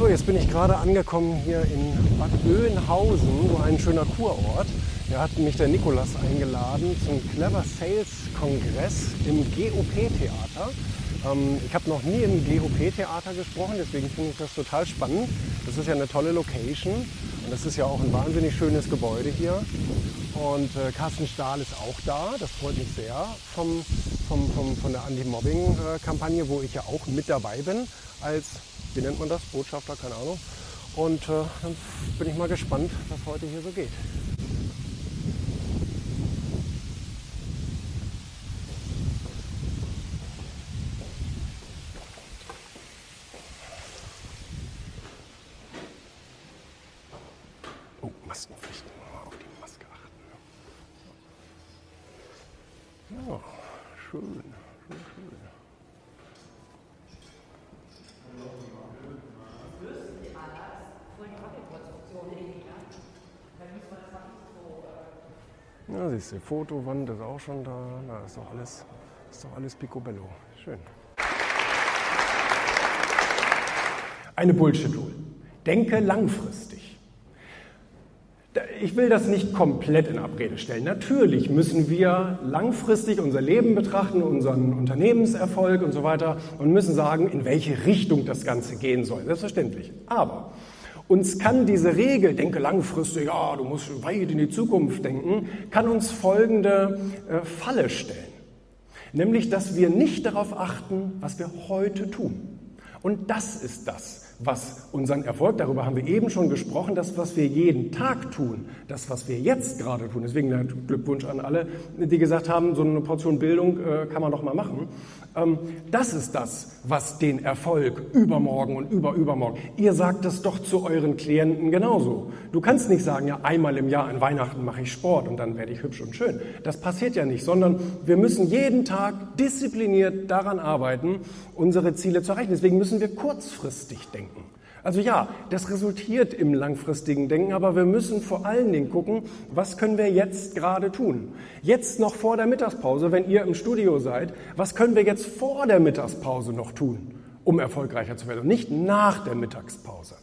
So, jetzt bin ich gerade angekommen hier in Bad Oeynhausen, so ein schöner Kurort. Da hat mich der Nikolas eingeladen zum Clever Sales Kongress im GOP-Theater. Ähm, ich habe noch nie im GOP-Theater gesprochen, deswegen finde ich das total spannend. Das ist ja eine tolle Location und das ist ja auch ein wahnsinnig schönes Gebäude hier. Und äh, Carsten Stahl ist auch da, das freut mich sehr, vom, vom, vom, von der Anti-Mobbing-Kampagne, wo ich ja auch mit dabei bin, als, wie nennt man das, Botschafter, keine Ahnung. Und äh, dann bin ich mal gespannt, was heute hier so geht. Oh, Maskenpflicht. Auf die Maske achten. Ja, schön, schön, schön. Ja, siehst du, Fotowand ist auch schon da. Na, ist doch alles, ist doch alles picobello. Schön. Eine Bullshit-Rule. Denke langfristig. Ich will das nicht komplett in Abrede stellen. Natürlich müssen wir langfristig unser Leben betrachten, unseren Unternehmenserfolg und so weiter und müssen sagen, in welche Richtung das Ganze gehen soll. Selbstverständlich. Aber uns kann diese Regel, denke langfristig, ja, du musst weit in die Zukunft denken, kann uns folgende äh, Falle stellen. Nämlich, dass wir nicht darauf achten, was wir heute tun. Und das ist das, was unseren Erfolg, darüber haben wir eben schon gesprochen, das, was wir jeden Tag tun, das, was wir jetzt gerade tun. Deswegen äh, Glückwunsch an alle, die gesagt haben, so eine Portion Bildung äh, kann man doch mal machen. Ähm, das ist das, was den Erfolg übermorgen und überübermorgen. Ihr sagt es doch zu euren Klienten genauso. Du kannst nicht sagen, ja, einmal im Jahr an Weihnachten mache ich Sport und dann werde ich hübsch und schön. Das passiert ja nicht, sondern wir müssen jeden Tag diszipliniert daran arbeiten, unsere Ziele zu erreichen. Deswegen müssen wir kurzfristig denken. Also ja, das resultiert im langfristigen Denken, aber wir müssen vor allen Dingen gucken, was können wir jetzt gerade tun? Jetzt noch vor der Mittagspause, wenn ihr im Studio seid, was können wir jetzt vor der Mittagspause noch tun, um erfolgreicher zu werden und nicht nach der Mittagspause?